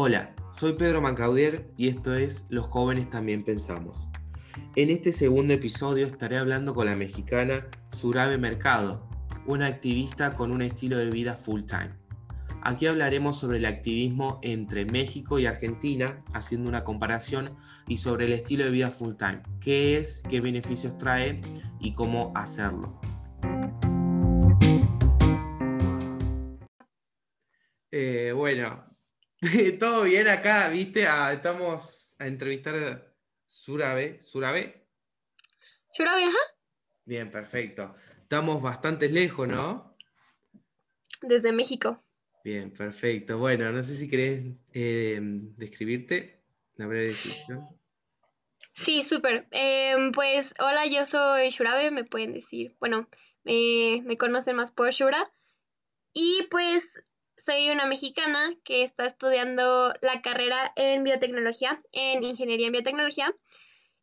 Hola, soy Pedro Mancaudier y esto es Los jóvenes también pensamos. En este segundo episodio estaré hablando con la mexicana Surabe Mercado, una activista con un estilo de vida full time. Aquí hablaremos sobre el activismo entre México y Argentina, haciendo una comparación, y sobre el estilo de vida full time, qué es, qué beneficios trae y cómo hacerlo. Eh, bueno, todo bien acá, ¿viste? Ah, estamos a entrevistar a Surabe. ¿Surabe? Surabe, ajá. Bien, perfecto. Estamos bastante lejos, ¿no? Desde México. Bien, perfecto. Bueno, no sé si querés eh, describirte, una breve descripción. Sí, súper. Em, pues hola, yo soy Shurabe, me pueden decir, bueno, me conocen más por Shura. Y pues soy una mexicana que está estudiando la carrera en biotecnología, en ingeniería en biotecnología.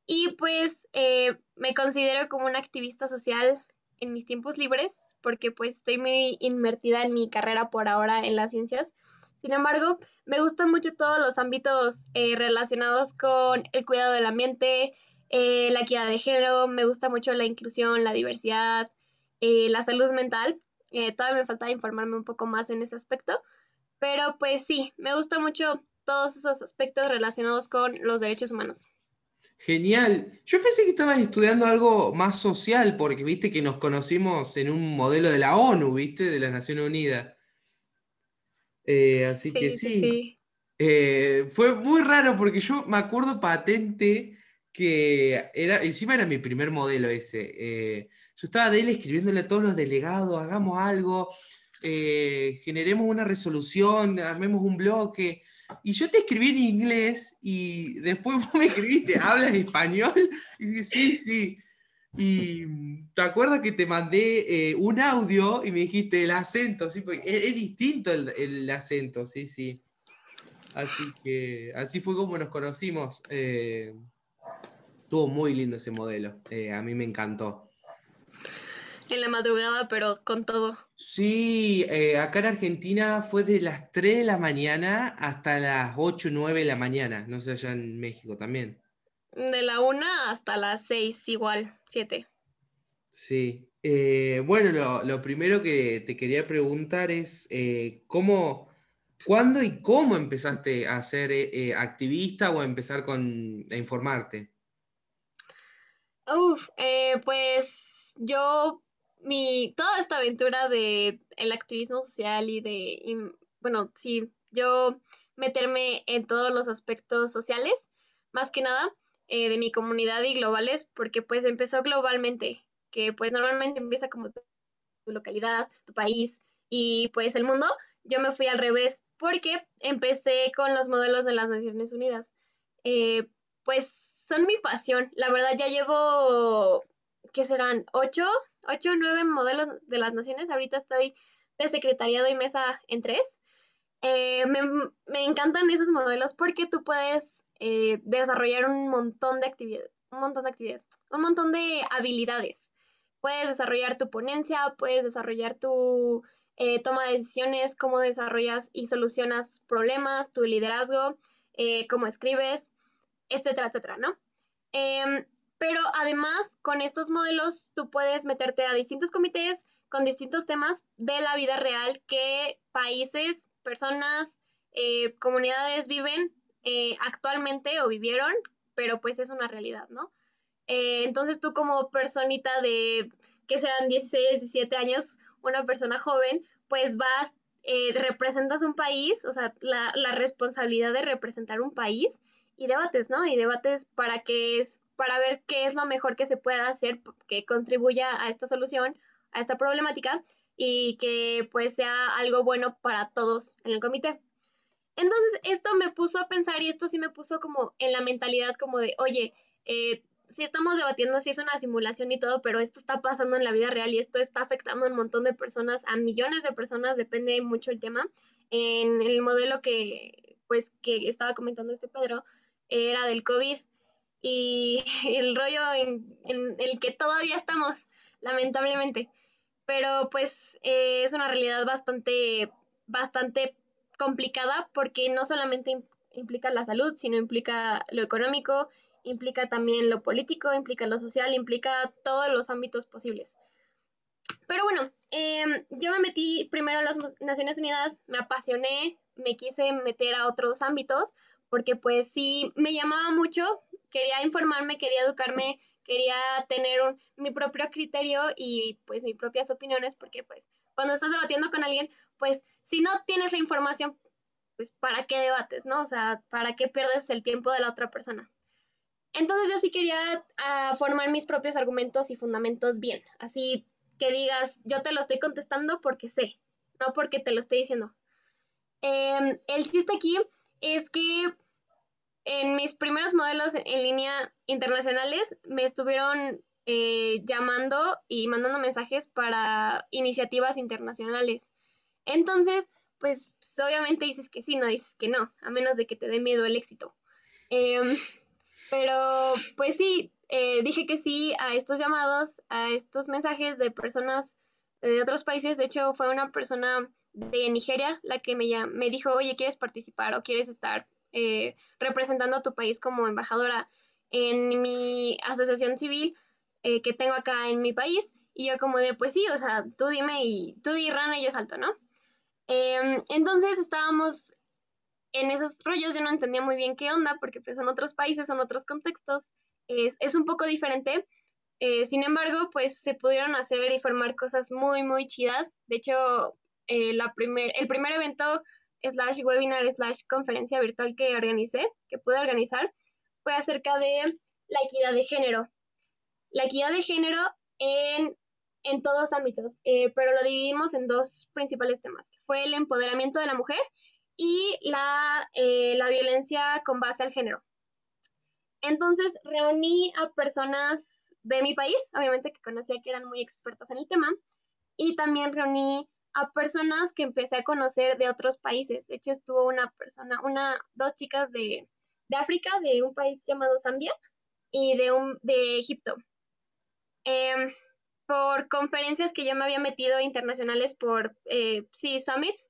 Y pues eh, me considero como una activista social en mis tiempos libres, porque pues estoy muy invertida en mi carrera por ahora en las ciencias. Sin embargo, me gustan mucho todos los ámbitos eh, relacionados con el cuidado del ambiente, eh, la equidad de género, me gusta mucho la inclusión, la diversidad, la salud mental. Eh, todavía me falta informarme un poco más en ese aspecto, pero pues sí, me gusta mucho todos esos aspectos relacionados con los derechos humanos. Genial. Yo pensé que estabas estudiando algo más social, porque viste que nos conocimos en un modelo de la ONU, viste, de las Naciones Unidas. Eh, así que sí. Eh, fue muy raro porque yo me acuerdo patente que era, encima era mi primer modelo ese. Yo estaba de él escribiéndole a todos los delegados, hagamos algo, eh, generemos una resolución, armemos un bloque. Y yo te escribí en inglés y después vos me escribiste, ¿hablas español? Y dije, sí, sí. Y te acuerdas que te mandé eh, un audio y me dijiste el acento, sí, porque es, distinto el, acento, sí, sí. Así que así fue como nos conocimos. Eh, estuvo muy lindo ese modelo, a mí me encantó en la madrugada, pero con todo. Sí, eh, acá en Argentina fue de las 3 de la mañana hasta las 8 o 9 de la mañana, no sé, allá en México también. De la 1 hasta las 6, igual, 7. Sí, eh, bueno, lo, primero que te quería preguntar es, eh, ¿cómo, cuándo y cómo empezaste a ser activista o a empezar con, a informarte? Uf, pues yo mi, toda esta aventura de el activismo social y de, bueno, sí, yo meterme en todos los aspectos sociales, más que nada, eh, de mi comunidad y globales, porque pues empezó globalmente, que pues normalmente empieza como tu, localidad, tu país y pues el mundo, yo me fui al revés, porque empecé con los modelos de las Naciones Unidas. Eh, pues son mi pasión, la verdad ya llevo, ¿qué serán? ¿Ocho? ocho o nueve modelos de las naciones. Ahorita estoy de secretariado y mesa en tres. Eh, me, encantan esos modelos porque tú puedes eh, desarrollar un montón de actividades, un montón de actividades, un montón de habilidades. Puedes desarrollar tu ponencia, puedes desarrollar tu eh, toma de decisiones, cómo desarrollas y solucionas problemas, tu liderazgo, cómo escribes, etcétera, etcétera, ¿no? Pero además con estos modelos tú puedes meterte a distintos comités con distintos temas de la vida real que países, personas, eh, comunidades viven eh, actualmente o vivieron, pero pues es una realidad, ¿no? Eh, entonces tú como personita de que sean 16, 17 años, una persona joven, pues vas, representas un país, o sea, la, la responsabilidad de representar un país y debates, ¿no? Y debates para que es para ver qué es lo mejor que se pueda hacer que contribuya a esta solución, a esta problemática y que pues sea algo bueno para todos en el comité. Entonces esto me puso a pensar y esto sí me puso como en la mentalidad como de, oye, eh, si estamos debatiendo si es una simulación y todo, pero esto está pasando en la vida real y esto está afectando a un montón de personas, a millones de personas, depende mucho el tema. En el modelo que pues que estaba comentando este Pedro era del COVID y el rollo en, el que todavía estamos, lamentablemente. Pero pues eh, es una realidad bastante, bastante complicada porque no solamente implica la salud, sino implica lo económico, implica también lo político, implica lo social, implica todos los ámbitos posibles. Pero bueno, em, yo me metí primero a las Naciones Unidas, me apasioné, me quise meter a otros ámbitos, porque pues sí, me llamaba mucho, quería informarme, quería educarme, quería tener mi propio criterio y pues mis propias opiniones, porque pues cuando estás debatiendo con alguien, pues si no tienes la información, pues ¿para qué debates, no? O sea, ¿para qué pierdes el tiempo de la otra persona? Entonces yo sí quería ah, formar mis propios argumentos y fundamentos bien, así que digas, yo te lo estoy contestando porque sé, no porque te lo estoy diciendo. Em, el chiste aquí es que en mis primeros modelos en línea internacionales me estuvieron eh, llamando y mandando mensajes para iniciativas internacionales. Entonces, pues, pues, obviamente dices que sí, no dices que no, a menos de que te dé miedo el éxito. Em, pero, pues sí, eh, dije que sí a estos llamados, a estos mensajes de personas de otros países. De hecho, fue una persona de Nigeria la que me, me dijo, oye, ¿quieres participar o quieres estar eh, representando a tu país como embajadora en mi asociación civil eh, que tengo acá en mi país? Y yo como de, pues sí, o sea, tú dime y tú di rana y yo salto, ¿no? Em, entonces estábamos en esos rollos, yo no entendía muy bien qué onda, porque pues en otros países, en otros contextos, es, un poco diferente. Eh, sin embargo, pues se pudieron hacer y formar cosas muy, muy chidas. De hecho, la primer, el primer evento slash webinar slash conferencia virtual que organicé, que pude organizar, fue acerca de la equidad de género. La equidad de género en, en todos ámbitos, eh, pero lo dividimos en dos principales temas, que fue el empoderamiento de la mujer y la, la violencia con base al género. Entonces reuní a personas de mi país, obviamente que conocía que eran muy expertas en el tema, y también reuní a personas que empecé a conocer de otros países. De hecho, estuvo una persona, una, dos chicas de, África, de un país llamado Zambia, y de, un, de Egipto. Em, por conferencias que yo me había metido internacionales por, eh, sí, summits,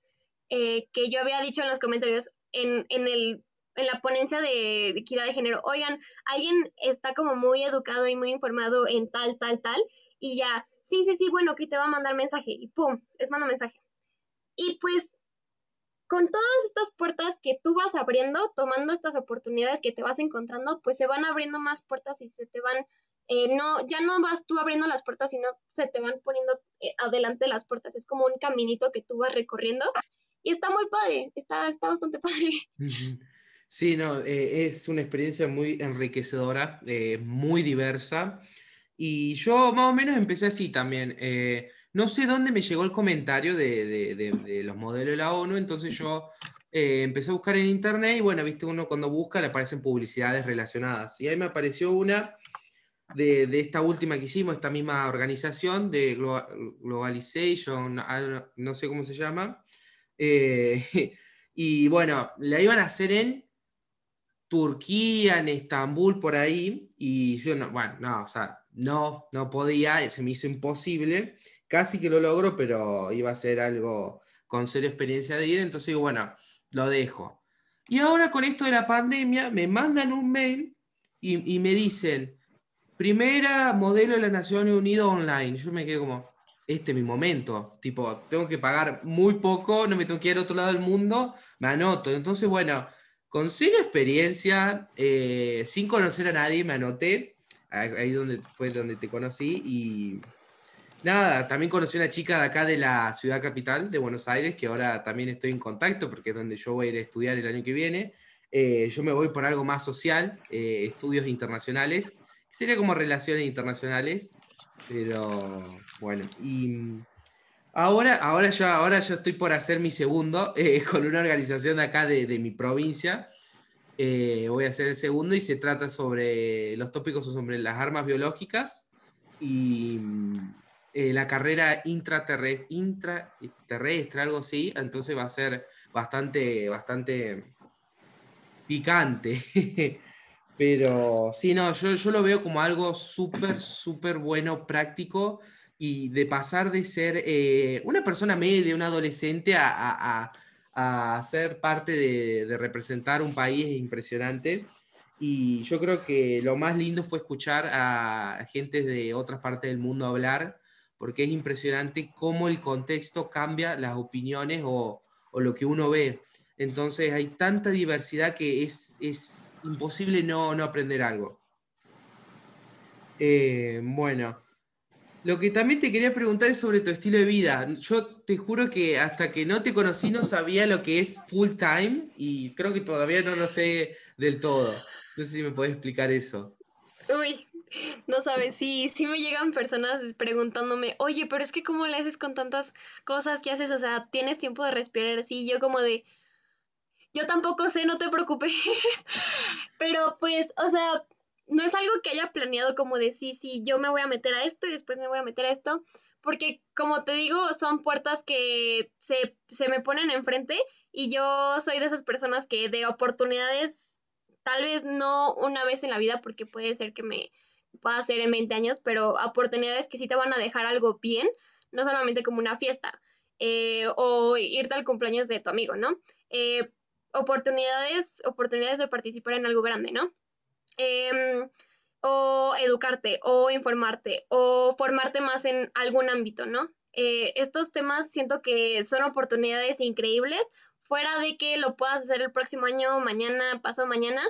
eh, que yo había dicho en los comentarios, en, en el en la ponencia de, equidad de género, oigan, alguien está como muy educado y muy informado en tal, tal, tal, y ya, sí, sí, sí, bueno, que te va a mandar mensaje, y pum, les mando mensaje. Y pues, con todas estas puertas que tú vas abriendo, tomando estas oportunidades que te vas encontrando, pues se van abriendo más puertas y se te van, eh, no, ya no vas tú abriendo las puertas, sino se te van poniendo eh, adelante las puertas, es como un caminito que tú vas recorriendo. Y está muy padre, está, está bastante padre. Sí, no, eh, es una experiencia muy enriquecedora, muy diversa. Y yo más o menos empecé así también. Eh, no sé dónde me llegó el comentario de, los modelos de la ONU, entonces yo empecé a buscar en internet y bueno, viste, uno cuando busca le aparecen publicidades relacionadas. Y ahí me apareció una de, esta última que hicimos, esta misma organización de Globalization, ah, no sé cómo se llama. y bueno, la iban a hacer en Turquía, en Estambul, por ahí, y yo no, bueno, no, o sea, no, no podía, se me hizo imposible, casi que lo logro, pero iba a ser algo con cero experiencia de ir, entonces digo, bueno, lo dejo. Y ahora con esto de la pandemia, me mandan un mail y, me dicen, primera modelo de la Naciones Unidas online. Yo me quedé como, este es mi momento, tipo, tengo que pagar muy poco, no me tengo que ir al otro lado del mundo, me anoto. Entonces, bueno, con cero experiencia, eh, sin conocer a nadie, me anoté. Ahí donde fue donde te conocí. Y nada, también conocí una chica de acá de la ciudad capital, de Buenos Aires, que ahora también estoy en contacto porque es donde yo voy a ir a estudiar el año que viene. Eh, yo me voy por algo más social, eh, estudios internacionales, sería como relaciones internacionales, pero bueno, y Ahora, ahora, yo, ahora yo estoy por hacer mi segundo eh, con una organización de acá de, mi provincia. Eh, voy a hacer el segundo y se trata sobre los tópicos sobre las armas biológicas y eh, la carrera intraterrestre, intraterrestre, algo así. Entonces va a ser bastante, bastante picante. Pero sí, no, yo, yo lo veo como algo súper, súper bueno, práctico y de pasar de ser eh, una persona media, un adolescente, a, a ser parte de, representar un país impresionante. Y yo creo que lo más lindo fue escuchar a gente de otras partes del mundo hablar, porque es impresionante cómo el contexto cambia las opiniones o, o lo que uno ve. Entonces hay tanta diversidad que es, es imposible no, no, aprender algo. Eh, bueno, lo que también te quería preguntar es sobre tu estilo de vida. Yo te juro que hasta que no te conocí no sabía lo que es full time y creo que todavía no lo sé del todo. No sé si me puedes explicar eso. Uy, no sabes, sí, sí me llegan personas preguntándome, oye, pero es que ¿cómo le haces con tantas cosas que haces? O sea, ¿tienes tiempo de respirar así? Yo como de, yo tampoco sé, no te preocupes. pero pues, o sea, no es algo que haya planeado como de sí, yo me voy a meter a esto y después me voy a meter a esto, porque como te digo, son puertas que se, se me ponen enfrente y yo soy de esas personas que de oportunidades, tal vez no una vez en la vida, porque puede ser que me pueda hacer en 20 años, pero oportunidades que sí te van a dejar algo bien, no solamente como una fiesta eh, o irte al cumpleaños de tu amigo, ¿no? Eh, oportunidades, oportunidades de participar en algo grande, ¿no? Em, o educarte, o informarte, o formarte más en algún ámbito, ¿no? Eh, estos temas siento que son oportunidades increíbles, fuera de que lo puedas hacer el próximo año, mañana, paso mañana,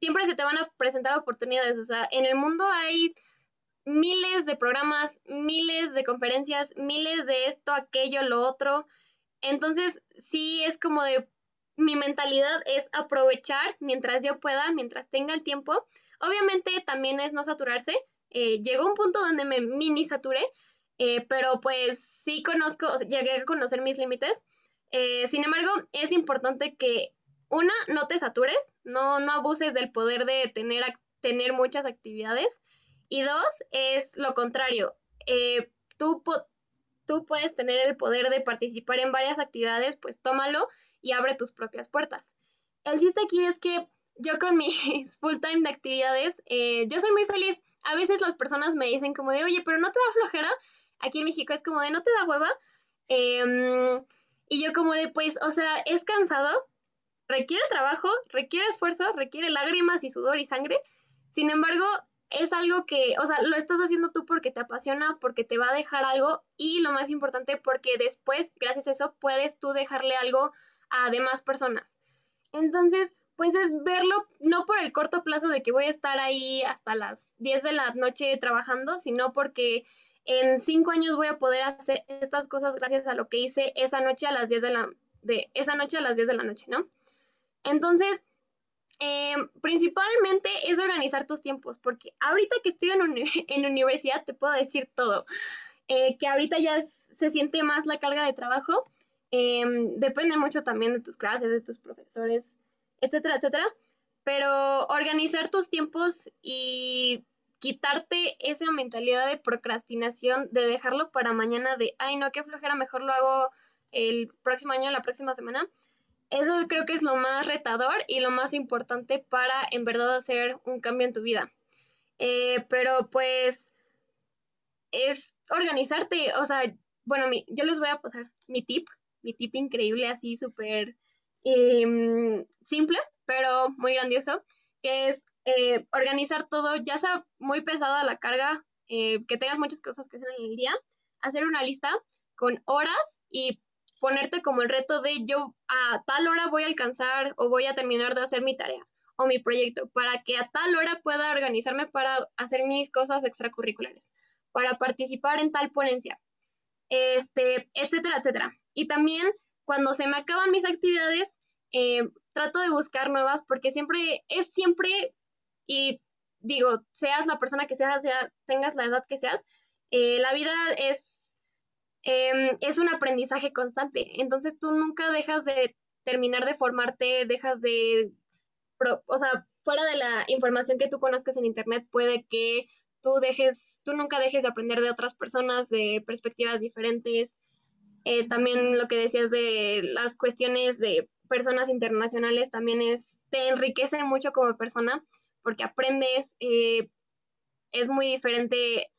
siempre se te van a presentar oportunidades, o sea, en el mundo hay miles de programas, miles de conferencias, miles de esto, aquello, lo otro. Entonces, sí es como de mi mentalidad es aprovechar mientras yo pueda, mientras tenga el tiempo. Obviamente también es no saturarse. Eh, llegó un punto donde me mini saturé, eh, pero pues sí conozco, llegué a conocer mis límites. Eh, sin embargo, es importante que una, no te satures, no, no abuses del poder de tener, tener muchas actividades. Y dos, es lo contrario. tú, tú puedes tener el poder de participar en varias actividades, pues tómalo y abre tus propias puertas. El chiste aquí es que yo con mis full time de actividades, eh, yo soy muy feliz. A veces las personas me dicen como de, oye, pero no te da flojera. Aquí en México es como de, no te da hueva. Em, y yo como de, pues, o sea, es cansado, requiere trabajo, requiere esfuerzo, requiere lágrimas y sudor y sangre. Sin embargo, es algo que, o sea, lo estás haciendo tú porque te apasiona, porque te va a dejar algo y lo más importante, porque después, gracias a eso, puedes tú dejarle algo a demás personas. Entonces, pues es verlo no por el corto plazo de que voy a estar ahí hasta las 10 de la noche trabajando, sino porque en cinco años voy a poder hacer estas cosas gracias a lo que hice esa noche a las 10 de la, de, esa noche a las 10 de la noche, ¿no? Entonces, eh, principalmente es organizar tus tiempos, porque ahorita que estoy en, en universidad te puedo decir todo, eh, que ahorita ya se siente más la carga de trabajo, Em, depende mucho también de tus clases, de tus profesores, etcétera, etcétera. Pero organizar tus tiempos y quitarte esa mentalidad de procrastinación, de dejarlo para mañana, de, ay, no, qué flojera, mejor lo hago el próximo año, la próxima semana. Eso creo que es lo más retador y lo más importante para en verdad hacer un cambio en tu vida. Eh, pero pues es organizarte, o sea, bueno, mi, yo les voy a pasar mi tip mi tip increíble, así súper em, simple, pero muy grandioso, que es eh, organizar todo, ya sea muy pesada la carga, eh, que tengas muchas cosas que hacer en el día, hacer una lista con horas y ponerte como el reto de yo a tal hora voy a alcanzar o voy a terminar de hacer mi tarea o mi proyecto, para que a tal hora pueda organizarme para hacer mis cosas extracurriculares, para participar en tal ponencia, este, etcétera, etcétera. Y también cuando se me acaban mis actividades, eh, trato de buscar nuevas porque siempre, es siempre, y digo, seas la persona que seas, sea, tengas la edad que seas, eh, la vida es, em, es un aprendizaje constante. Entonces tú nunca dejas de terminar de formarte, dejas de, o sea, fuera de la información que tú conozcas en Internet, puede que tú dejes, tú nunca dejes de aprender de otras personas, de perspectivas diferentes. Eh, también lo que decías de las cuestiones de personas internacionales también es, te enriquece mucho como persona porque aprendes, eh, es muy diferente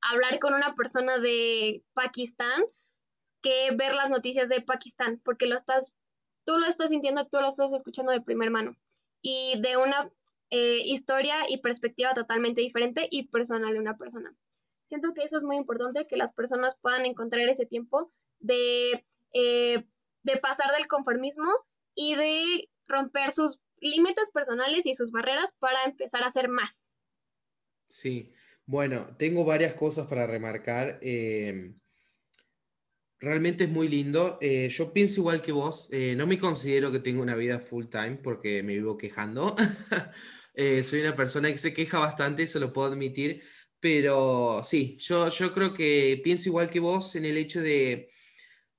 hablar con una persona de Pakistán que ver las noticias de Pakistán, porque lo estás tú lo estás sintiendo, tú lo estás escuchando de primera mano y de una eh, historia y perspectiva totalmente diferente y personal de una persona. Siento que eso es muy importante, que las personas puedan encontrar ese tiempo de, eh, de pasar del conformismo y de romper sus límites personales y sus barreras para empezar a hacer más. Sí, bueno, tengo varias cosas para remarcar. Eh, realmente es muy lindo. Eh, yo pienso igual que vos. Eh, no me considero que tengo una vida full time porque me vivo quejando. soy una persona que se queja bastante, eso lo puedo admitir. Pero sí, yo, yo creo que pienso igual que vos en el hecho de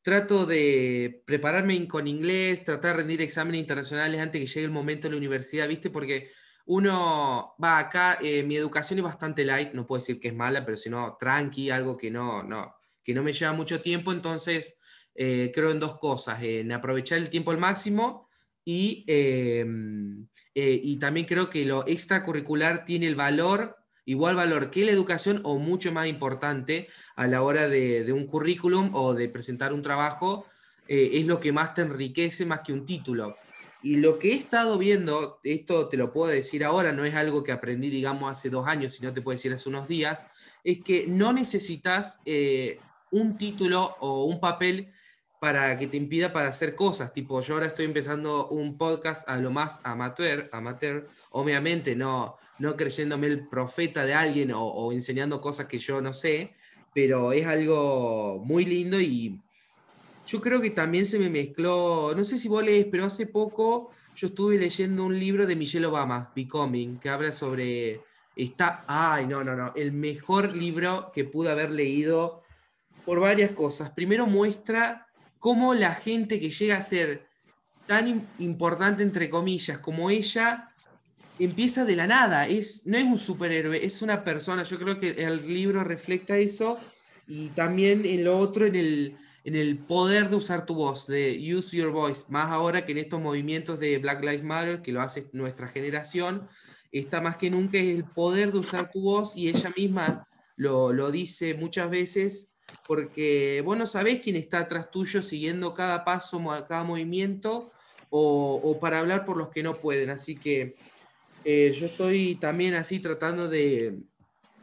trato de prepararme con inglés, tratar de rendir exámenes internacionales antes que llegue el momento de la universidad, ¿viste? Porque uno va acá, eh, mi educación es bastante light, no puedo decir que es mala, pero sino tranqui, algo que no, no, que no me lleva mucho tiempo, entonces eh, creo en dos cosas, en aprovechar el tiempo al máximo y, em, eh, y también creo que lo extracurricular tiene el valor, igual valor que la educación o mucho más importante a la hora de, un currículum o de presentar un trabajo, es lo que más te enriquece más que un título. Y lo que he estado viendo, esto te lo puedo decir ahora, no es algo que aprendí, digamos, hace dos años, sino te puedo decir hace unos días, es que no necesitas eh, un título o un papel para que te impida para hacer cosas. Tipo, yo ahora estoy empezando un podcast a lo más amateur, amateur obviamente no, no creyéndome el profeta de alguien o, enseñando cosas que yo no sé, pero es algo muy lindo y yo creo que también se me mezcló, no sé si vos lees, pero hace poco yo estuve leyendo un libro de Michelle Obama, Becoming, que habla sobre, está, ay, no, no, no, el mejor libro que pude haber leído por varias cosas. Primero muestra cómo la gente que llega a ser tan importante, entre comillas, como ella, empieza de la nada. Es, no es un superhéroe, es una persona. Yo creo que el libro refleja eso. Y también en lo otro, en el, en el poder de usar tu voz, de use your voice, más ahora que en estos movimientos de Black Lives Matter, que lo hace nuestra generación, está más que nunca el poder de usar tu voz y ella misma lo, lo dice muchas veces porque vos no sabés quién está atrás tuyo siguiendo cada paso, cada movimiento o, para hablar por los que no pueden. Así que eh, yo estoy también así tratando de,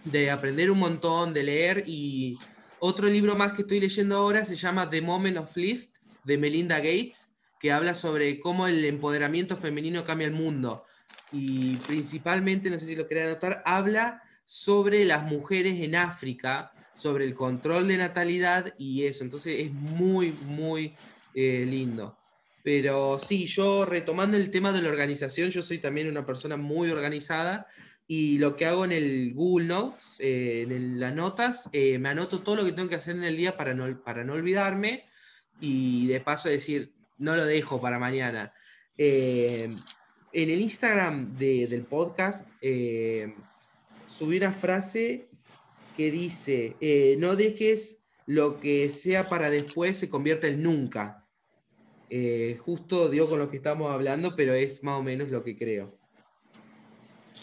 de aprender un montón, de leer y otro libro más que estoy leyendo ahora se llama The Moment of Lift de Melinda Gates, que habla sobre cómo el empoderamiento femenino cambia el mundo. Y principalmente, no sé si lo quería anotar, habla sobre las mujeres en África, sobre el control de natalidad y eso. Entonces es muy, muy eh, lindo. Pero sí, yo retomando el tema de la organización, yo soy también una persona muy organizada y lo que hago en el Google Notes, eh, en las notas, eh, me anoto todo lo que tengo que hacer en el día para no, para no olvidarme y de paso decir, no lo dejo para mañana. Eh, en el Instagram del podcast subí una frase que dice, no dejes lo que sea para después se convierta en nunca. justo digo con lo que estamos hablando, pero es más o menos lo que creo.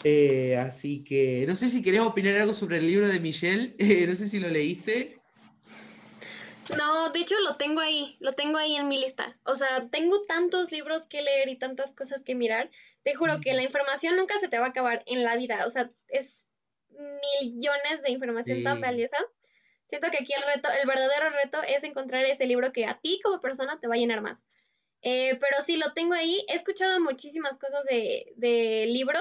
Eh, así que no sé si querés opinar algo sobre el libro de Michelle. Eh, no sé si lo leíste. No, de hecho lo tengo ahí, lo tengo ahí en mi lista. O sea, tengo tantos libros que leer y tantas cosas que mirar. Te juro que la información nunca se te va a acabar en la vida. O sea, es millones de información tan valiosa. Siento que aquí el reto, el verdadero reto es encontrar ese libro que a ti como persona te va a llenar más. Eh, pero sí, lo tengo ahí. He escuchado muchísimas cosas de, de libro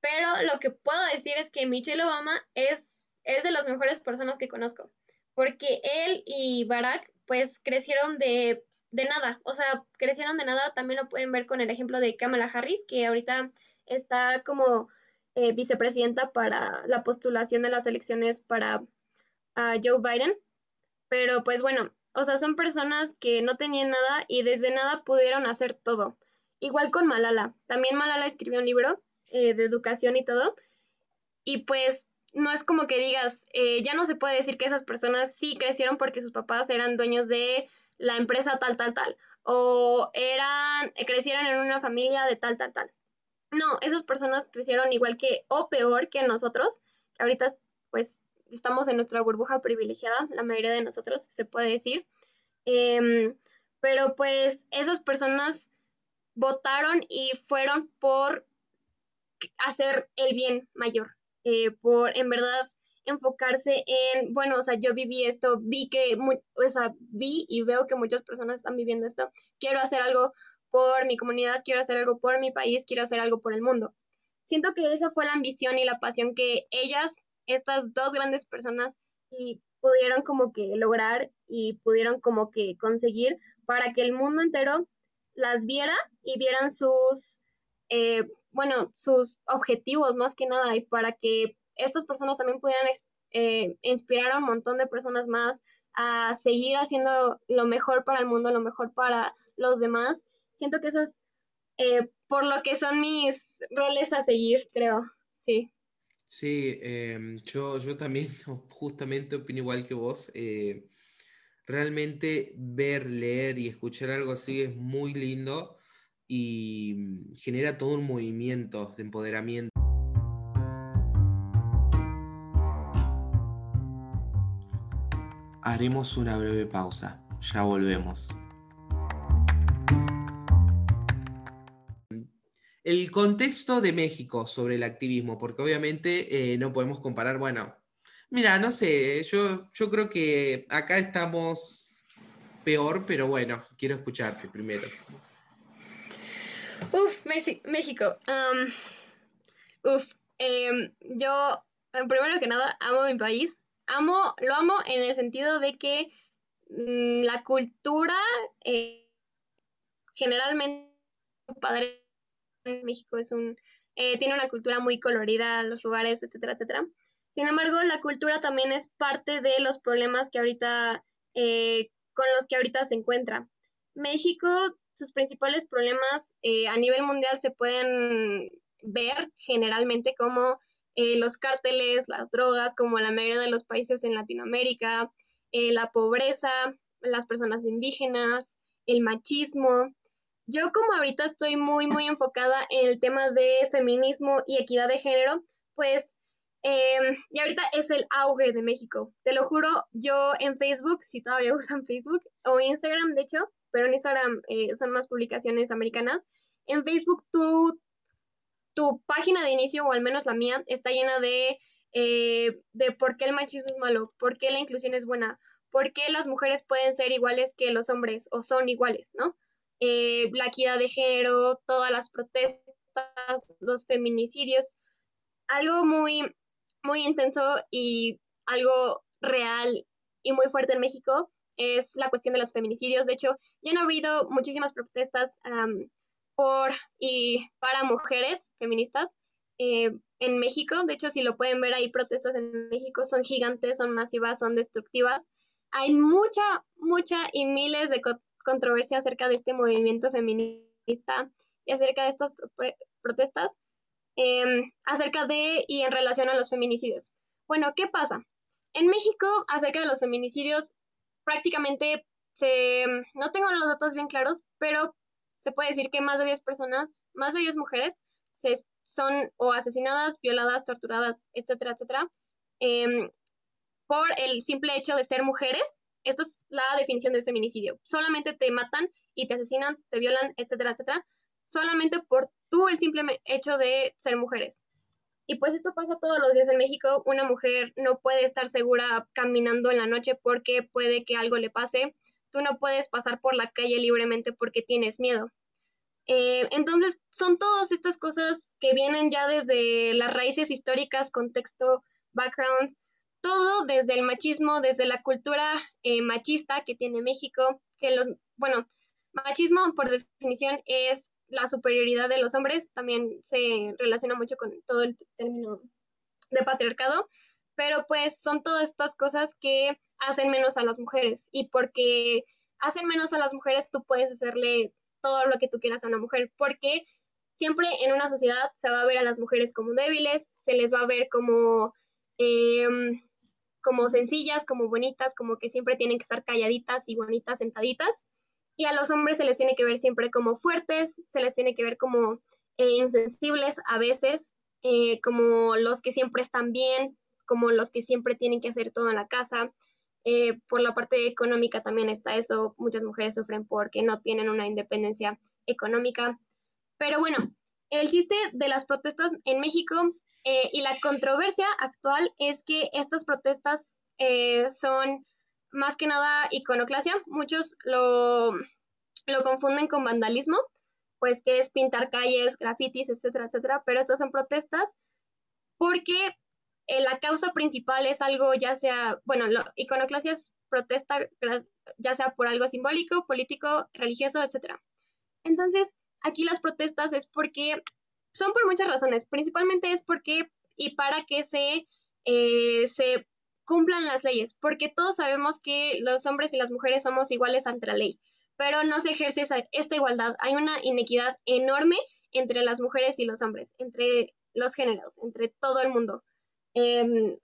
pero lo que puedo decir es que Michelle Obama es, es de las mejores personas que conozco, porque él y Barack pues crecieron de, de nada, o sea, crecieron de nada, también lo pueden ver con el ejemplo de Kamala Harris, que ahorita está como eh, vicepresidenta para la postulación de las elecciones para Joe Biden, pero pues bueno, o sea, son personas que no tenían nada y desde nada pudieron hacer todo. Igual con Malala. También Malala escribió un libro eh, de educación y todo. Y pues no es como que digas, eh, ya no se puede decir que esas personas sí crecieron porque sus papás eran dueños de la empresa tal, tal, tal. O eran, crecieron en una familia de tal, tal, tal. No, esas personas crecieron igual que, o peor que nosotros, que ahorita pues estamos en nuestra burbuja privilegiada, la mayoría de nosotros se puede decir. Em, pero pues esas personas votaron y fueron por hacer el bien mayor, eh, por en verdad enfocarse en, bueno, o sea, yo viví esto, vi que, o sea, vi y veo que muchas personas están viviendo esto, quiero hacer algo por mi comunidad, quiero hacer algo por mi país, quiero hacer algo por el mundo. Siento que esa fue la ambición y la pasión que ellas, estas dos grandes personas, y pudieron como que lograr y pudieron como que conseguir para que el mundo entero las viera y vieran sus, eh, bueno, sus objetivos más que nada y para que estas personas también pudieran eh, inspirar a un montón de personas más a seguir haciendo lo mejor para el mundo, lo mejor para los demás. Siento que eso es eh, por lo que son mis roles a seguir, creo, sí. Sí, em, yo, yo también justamente opino igual que vos. Eh, realmente ver, leer y escuchar algo así es muy lindo y mm, genera todo un movimiento de empoderamiento. Haremos una breve pausa, ya volvemos. El contexto de México sobre el activismo, porque obviamente eh, no podemos comparar, bueno, mira, no sé, yo, yo creo que acá estamos peor, pero bueno, quiero escucharte primero. Uf, México. uf, em, yo, primero que nada, amo mi país. Amo, lo amo en el sentido de que mm, la cultura eh, generalmente padre México es un, eh, tiene una cultura muy colorida, los lugares, etcétera, etcétera. Sin embargo, la cultura también es parte de los problemas que ahorita, eh, con los que ahorita se encuentra. México, sus principales problemas eh, a nivel mundial se pueden ver generalmente como los cárteles, las drogas, como la mayoría de los países en Latinoamérica, la pobreza, las personas indígenas, el machismo, yo como ahorita estoy muy, muy enfocada en el tema de feminismo y equidad de género, pues, em, y ahorita es el auge de México. Te lo juro, yo en Facebook, si todavía usan Facebook, o Instagram, de hecho, pero en Instagram eh, son más publicaciones americanas. En Facebook tu, tu página de inicio, o al menos la mía, está llena de, eh, de por qué el machismo es malo, por qué la inclusión es buena, por qué las mujeres pueden ser iguales que los hombres o son iguales, ¿no? Eh, la equidad de género, todas las protestas, los feminicidios, algo muy, muy intenso y algo real y muy fuerte en México es la cuestión de los feminicidios. De hecho, ya han habido muchísimas protestas por y para mujeres feministas eh, en México. De hecho, si lo pueden ver ahí, protestas en México son gigantes, son masivas, son destructivas. Hay mucha, mucha y miles de controversia acerca de este movimiento feminista y acerca de estas protestas, em, acerca de y en relación a los feminicidios. Bueno, ¿qué pasa? En México, acerca de los feminicidios, prácticamente se, no tengo los datos bien claros, pero se puede decir que más de 10 personas, más de 10 mujeres, son o asesinadas, violadas, torturadas, etcétera, etcétera, em, por el simple hecho de ser mujeres esta es la definición del feminicidio. Solamente te matan y te asesinan, te violan, etcétera, etcétera, solamente por tú el simple hecho de ser mujeres. Y pues esto pasa todos los días en México. Una mujer no puede estar segura caminando en la noche porque puede que algo le pase. Tú no puedes pasar por la calle libremente porque tienes miedo. Eh, entonces, son todas estas cosas que vienen ya desde las raíces históricas, contexto, background, todo desde el machismo, desde la cultura eh, machista que tiene México, que los, bueno, machismo por definición es la superioridad de los hombres, también se relaciona mucho con todo el término de patriarcado, pero pues son todas estas cosas que hacen menos a las mujeres y porque hacen menos a las mujeres tú puedes hacerle todo lo que tú quieras a una mujer, porque siempre en una sociedad se va a ver a las mujeres como débiles, se les va a ver como em, como sencillas, como bonitas, como que siempre tienen que estar calladitas y bonitas sentaditas. Y a los hombres se les tiene que ver siempre como fuertes, se les tiene que ver como eh, insensibles a veces, eh, como los que siempre están bien, como los que siempre tienen que hacer todo en la casa. Eh, por la parte económica también está eso, muchas mujeres sufren porque no tienen una independencia económica. Pero bueno, el chiste de las protestas en México eh, y la controversia actual es que estas protestas eh, son más que nada iconoclasia. Muchos lo, lo confunden con vandalismo, pues que es pintar calles, grafitis, etcétera, etcétera. Pero estas son protestas porque eh, la causa principal es algo ya sea, bueno, lo, iconoclasia es protesta ya sea por algo simbólico, político, religioso, etcétera. Entonces, aquí las protestas es porque son por muchas razones. Principalmente es porque y para que se, eh, se cumplan las leyes, porque todos sabemos que los hombres y las mujeres somos iguales ante la ley, pero no se ejerce esta igualdad. Hay una inequidad enorme entre las mujeres y los hombres, entre los géneros, entre todo el mundo. Em,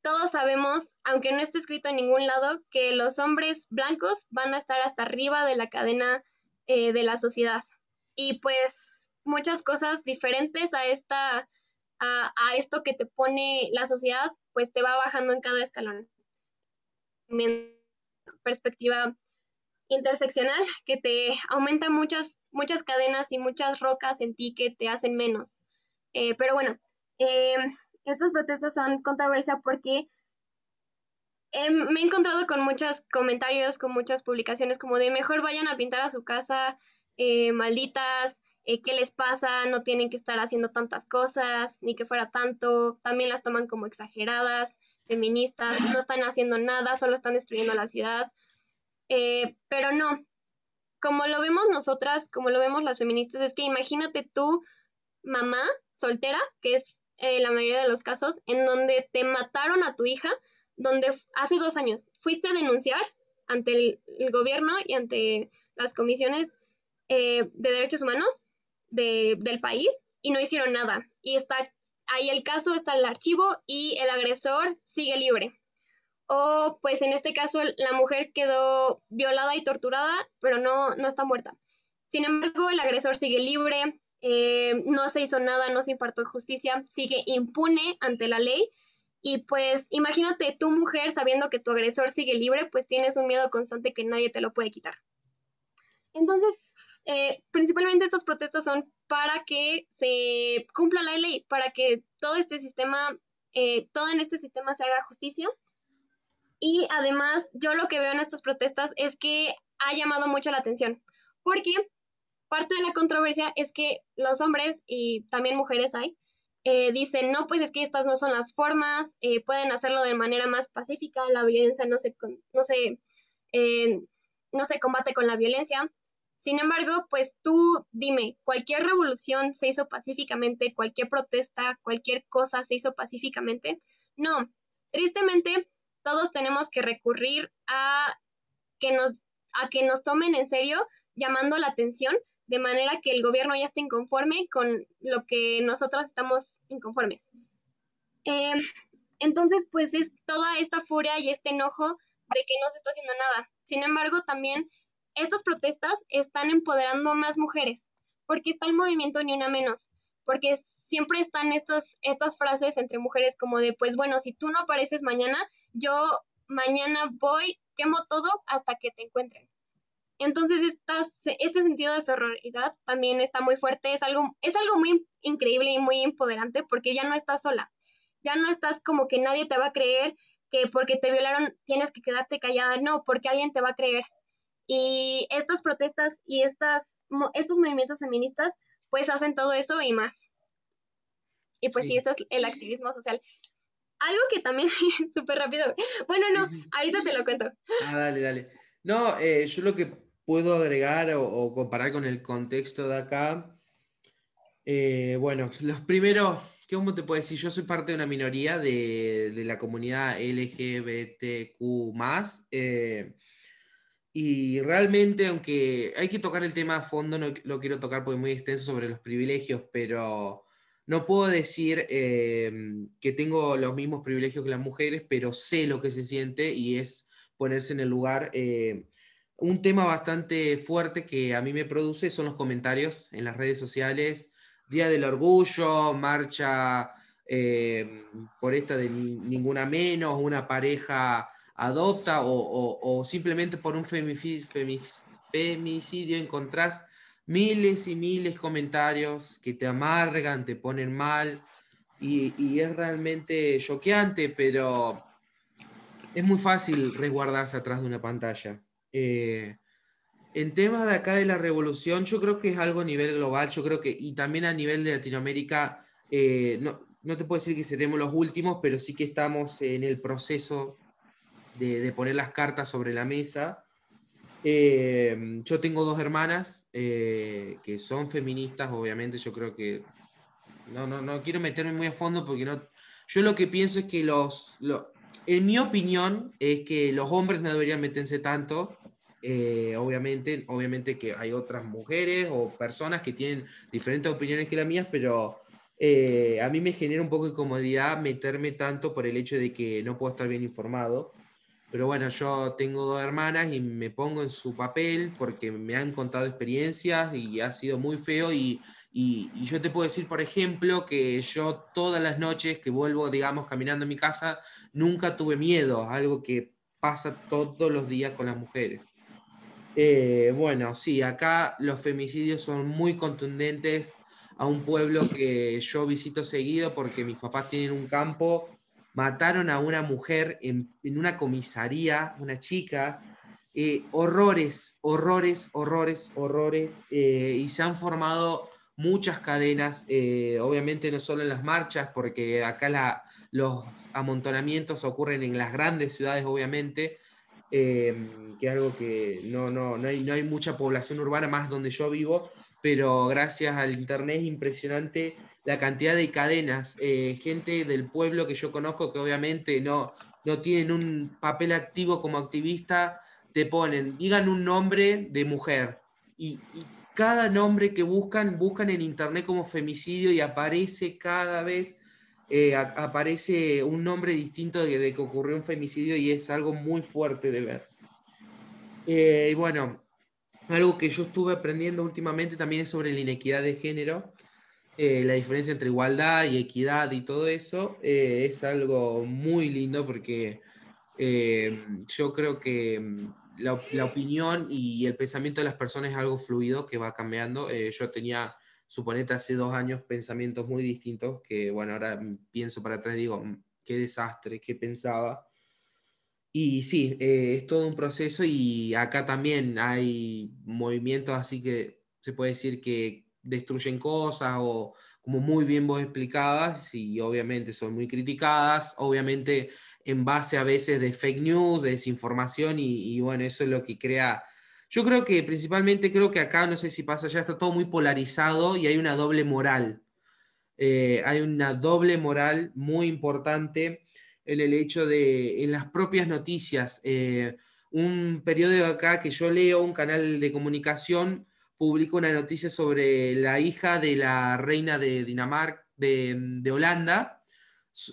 todos sabemos, aunque no esté escrito en ningún lado, que los hombres blancos van a estar hasta arriba de la cadena eh, de la sociedad. Y pues muchas cosas diferentes a esta a, a, esto que te pone la sociedad, pues te va bajando en cada escalón. Perspectiva interseccional que te aumenta muchas, muchas cadenas y muchas rocas en ti que te hacen menos. Eh, pero bueno, eh, estas protestas son controversia porque me he encontrado con muchos comentarios, con muchas publicaciones como de mejor vayan a pintar a su casa, eh, malditas, eh, qué les pasa, no tienen que estar haciendo tantas cosas, ni que fuera tanto, también las toman como exageradas, feministas, no están haciendo nada, solo están destruyendo la ciudad. Eh, pero no, como lo vemos nosotras, como lo vemos las feministas, es que imagínate tú, mamá soltera, que es eh, la mayoría de los casos, en donde te mataron a tu hija, donde hace dos años fuiste a denunciar ante el, gobierno y ante las comisiones de derechos humanos del país y no hicieron nada. Y está ahí el caso, está el archivo y el agresor sigue libre. O pues en este caso la mujer quedó violada y torturada, pero no, no está muerta. Sin embargo, el agresor sigue libre, eh, no se hizo nada, no se impartió justicia, sigue impune ante la ley. Y pues imagínate tu mujer sabiendo que tu agresor sigue libre, pues tienes un miedo constante que nadie te lo puede quitar. Entonces, eh, principalmente estas protestas son para que se cumpla la ley, para que todo este sistema, eh, todo en este sistema se haga justicia. Y además, yo lo que veo en estas protestas es que ha llamado mucho la atención, porque parte de la controversia es que los hombres y también mujeres hay, eh, dicen, no, pues es que estas no son las formas, pueden hacerlo de manera más pacífica, la violencia no se, no se, no se combate con la violencia. Sin embargo, pues tú dime, cualquier revolución se hizo pacíficamente, cualquier protesta, cualquier cosa se hizo pacíficamente. No, tristemente todos tenemos que recurrir a que nos a que nos tomen en serio llamando la atención de manera que el gobierno ya esté inconforme con lo que nosotros estamos inconformes. Em, entonces, pues es toda esta furia y este enojo de que no se está haciendo nada. Sin embargo, también estas protestas están empoderando más mujeres, porque está el movimiento Ni Una Menos, porque siempre están estas frases entre mujeres como de, pues bueno, si tú no apareces mañana, yo mañana voy, quemo todo hasta que te encuentren. Entonces, este sentido de sororidad también está muy fuerte, es algo, es algo muy increíble y muy empoderante porque ya no estás sola, ya no estás como que nadie te va a creer que porque te violaron tienes que quedarte callada, no, porque alguien te va a creer, y estas protestas y estas, estos movimientos feministas pues hacen todo eso y más. Y pues sí, esto es el activismo social. Algo que también, súper rápido. Bueno, no, ahorita te lo cuento. Ah, dale, dale. No, eh, yo lo que puedo agregar o, comparar con el contexto de acá, eh, bueno, los primeros, ¿cómo te puedo decir? Yo soy parte de una minoría de, de la comunidad LGBTQ. Eh, y realmente, aunque hay que tocar el tema a fondo, no lo quiero tocar porque es muy extenso sobre los privilegios, pero no puedo decir eh, que tengo los mismos privilegios que las mujeres, pero sé lo que se siente y es ponerse en el lugar. Eh, un tema bastante fuerte que a mí me produce son los comentarios en las redes sociales. Día del Orgullo, marcha eh, por esta de ninguna menos, una pareja adopta o, simplemente por un femicidio encontrás miles y miles de comentarios que te amargan, te ponen mal y, es realmente choqueante, pero es muy fácil resguardarse atrás de una pantalla. Eh, en temas de acá de la revolución, yo creo que es algo a nivel global, yo creo que, y también a nivel de Latinoamérica, eh, no, no, te puedo decir que seremos los últimos, pero sí que estamos en el proceso de, poner las cartas sobre la mesa. Eh, yo tengo dos hermanas eh, que son feministas, obviamente, yo creo que... No, no, no quiero meterme muy a fondo porque no... Yo lo que pienso es que los... en mi opinión es que los hombres no deberían meterse tanto eh, obviamente, obviamente que hay otras mujeres o personas que tienen diferentes opiniones que las mías, pero a mí me genera un poco de comodidad meterme tanto por el hecho de que no puedo estar bien informado. Pero bueno, yo tengo dos hermanas y me pongo en su papel porque me han contado experiencias y ha sido muy feo y, y, yo te puedo decir, por ejemplo, que yo todas las noches que vuelvo, digamos, caminando en mi casa, nunca tuve miedo, algo que pasa todos los días con las mujeres. Eh, bueno, sí, acá los femicidios son muy contundentes a un pueblo que yo visito seguido porque mis papás tienen un campo mataron a una mujer en, una comisaría, una chica, eh, horrores, horrores, horrores, horrores, eh, y se han formado muchas cadenas, eh, obviamente no solo en las marchas, porque acá los amontonamientos ocurren en las grandes ciudades, obviamente, que es algo que no, no, no, hay, no hay mucha población urbana más donde yo vivo, pero gracias al Internet es impresionante la cantidad de cadenas, eh, gente del pueblo que yo conozco que obviamente no, no tienen un papel activo como activista, te ponen, digan un nombre de mujer y, cada nombre que buscan, buscan en internet como femicidio y aparece cada vez, eh, aparece un nombre distinto de, que ocurrió un femicidio y es algo muy fuerte de ver. Eh, y bueno, algo que yo estuve aprendiendo últimamente también es sobre la inequidad de género. Eh, la diferencia entre igualdad y equidad y todo eso eh, es algo muy lindo porque eh, yo creo que mm, la, opinión y el pensamiento de las personas es algo fluido que va cambiando. yo tenía, suponete, hace dos años pensamientos muy distintos que, bueno, ahora pienso para atrás digo, mm, qué desastre, qué pensaba. Y sí, es todo un proceso y acá también hay movimientos así que se puede decir que destruyen cosas o como muy bien vos explicabas y obviamente son muy criticadas, obviamente en base a veces de fake news, de desinformación y, bueno, eso es lo que crea... Yo creo que principalmente creo que acá, no sé si pasa ya, está todo muy polarizado y hay una doble moral. Eh, hay una doble moral muy importante en el hecho de, en las propias noticias, eh, un periodo acá que yo leo, un canal de comunicación, publicó una noticia sobre la hija de la reina de Dinamarca, de, Holanda.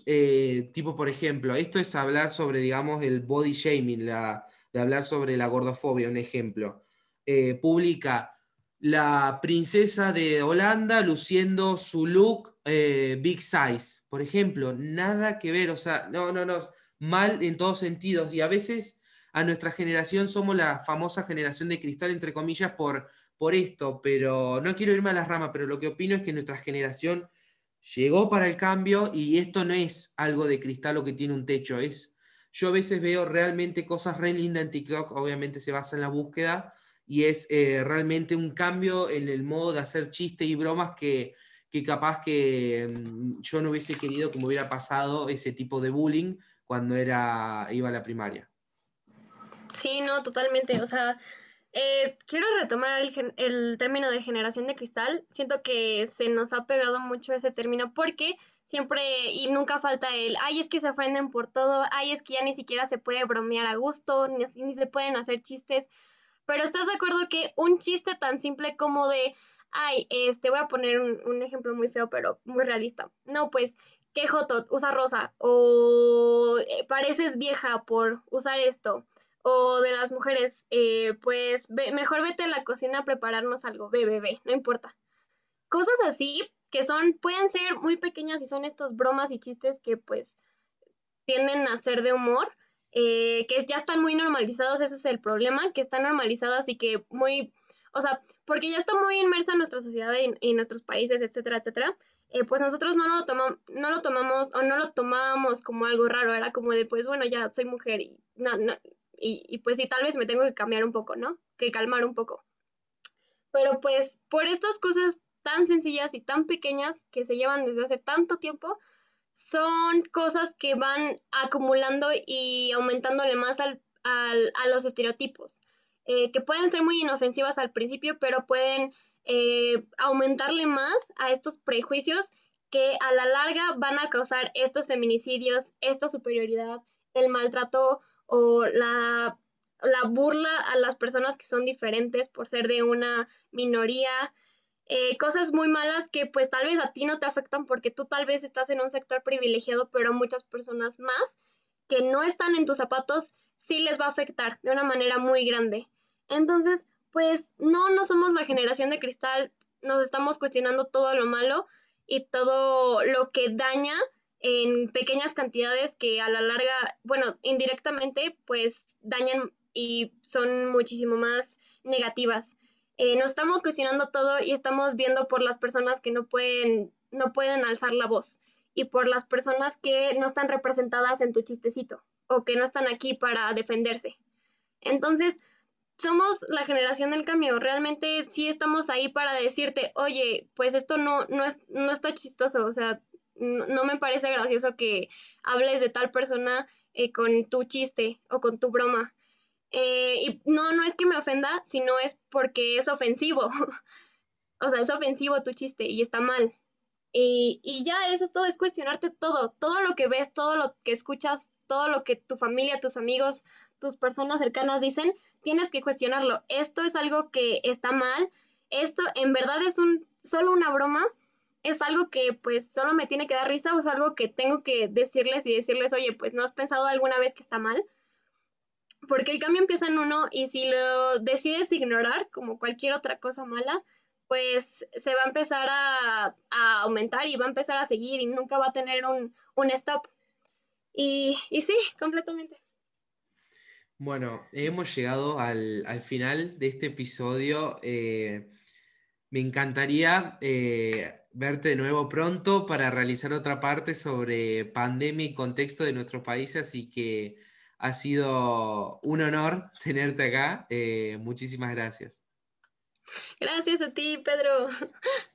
Eh, tipo, por ejemplo, esto es hablar sobre, digamos, el body shaming, la, de hablar sobre la gordofobia, un ejemplo. Eh, publica la princesa de Holanda luciendo su look eh, big size, por ejemplo, nada que ver, o sea, no, no, no, mal en todos sentidos. Y a veces a nuestra generación somos la famosa generación de cristal, entre comillas, por por esto, pero no quiero irme a las ramas, pero lo que opino es que nuestra generación llegó para el cambio y esto no es algo de cristal o que tiene un techo, es yo a veces veo realmente cosas re lindas en TikTok, obviamente se basa en la búsqueda y es eh, realmente un cambio en el modo de hacer chistes y bromas que, que capaz que mm, yo no hubiese querido que me hubiera pasado ese tipo de bullying cuando era, iba a la primaria. Sí, no, totalmente. O sea, eh, quiero retomar el, término de generación de cristal. Siento que se nos ha pegado mucho ese término porque siempre y nunca falta el, ay, es que se ofenden por todo, ay, es que ya ni siquiera se puede bromear a gusto, ni, ni se pueden hacer chistes. Pero ¿estás de acuerdo que un chiste tan simple como de, ay, este, voy a poner un, ejemplo muy feo, pero muy realista. No, pues, que Joto usa rosa o eh, pareces vieja por usar esto o de las mujeres, eh, pues mejor vete a la cocina a prepararnos algo, ve, ve, no importa. Cosas así que son, pueden ser muy pequeñas y son estas bromas y chistes que pues tienden a ser de humor. eh, que ya están muy normalizados, ese es el problema, que están normalizados y que muy, o sea, porque ya está muy inmersa en nuestra sociedad y, en nuestros países, etcétera, etcétera, eh, pues nosotros no, lo tomamos, no lo tomamos o no lo tomábamos como algo raro, era como de, pues bueno, ya soy mujer y, no, y, pues sí, tal vez me tengo que cambiar un poco, ¿no? Que calmar un poco. Pero pues por estas cosas tan sencillas y tan pequeñas que se llevan desde hace tanto tiempo, son cosas que van acumulando y aumentándole más al, a los estereotipos, eh, que pueden ser muy inofensivas al principio, pero pueden eh, aumentarle más a estos prejuicios que a la larga van a causar estos feminicidios, esta superioridad, el maltrato o la la burla a las personas que son diferentes por ser de una minoría, eh, cosas muy malas que pues tal vez a ti no te afectan porque tú tal vez estás en un sector privilegiado, pero muchas personas más que no están en tus zapatos sí les va a afectar de una manera muy grande. Entonces, pues no, no somos la generación de cristal, nos estamos cuestionando todo lo malo y todo lo que daña en pequeñas cantidades que a la larga, bueno, indirectamente, pues dañan y son muchísimo más negativas. Eh, nos estamos cuestionando todo y estamos viendo por las personas que no pueden, no pueden alzar la voz y por las personas que no están representadas en tu chistecito o que no están aquí para defenderse. Entonces, somos la generación del cambio. Realmente sí estamos ahí para decirte, oye, pues esto no, no, es, no está chistoso. O sea, no, me parece gracioso que hables de tal persona eh, con tu chiste o con tu broma. Eh, y no, no es que me ofenda, sino es porque es ofensivo. o sea, es ofensivo tu chiste y está mal. Y, y ya eso es todo, es cuestionarte todo, todo lo que ves, todo lo que escuchas, todo lo que tu familia, tus amigos, tus personas cercanas dicen, tienes que cuestionarlo. Esto es algo que está mal, esto en verdad es un solo una broma, es algo que pues solo me tiene que dar risa o es algo que tengo que decirles y decirles, oye, pues no has pensado alguna vez que está mal porque el cambio empieza en uno y si lo decides ignorar, como cualquier otra cosa mala, pues se va a empezar a, aumentar y va a empezar a seguir y nunca va a tener un, stop. Y, sí, completamente. Bueno, hemos llegado al, final de este episodio. Eh, me encantaría eh, verte de nuevo pronto para realizar otra parte sobre pandemia y contexto de nuestro país, así que ha sido un honor tenerte acá. Eh, muchísimas gracias. Gracias a ti, Pedro.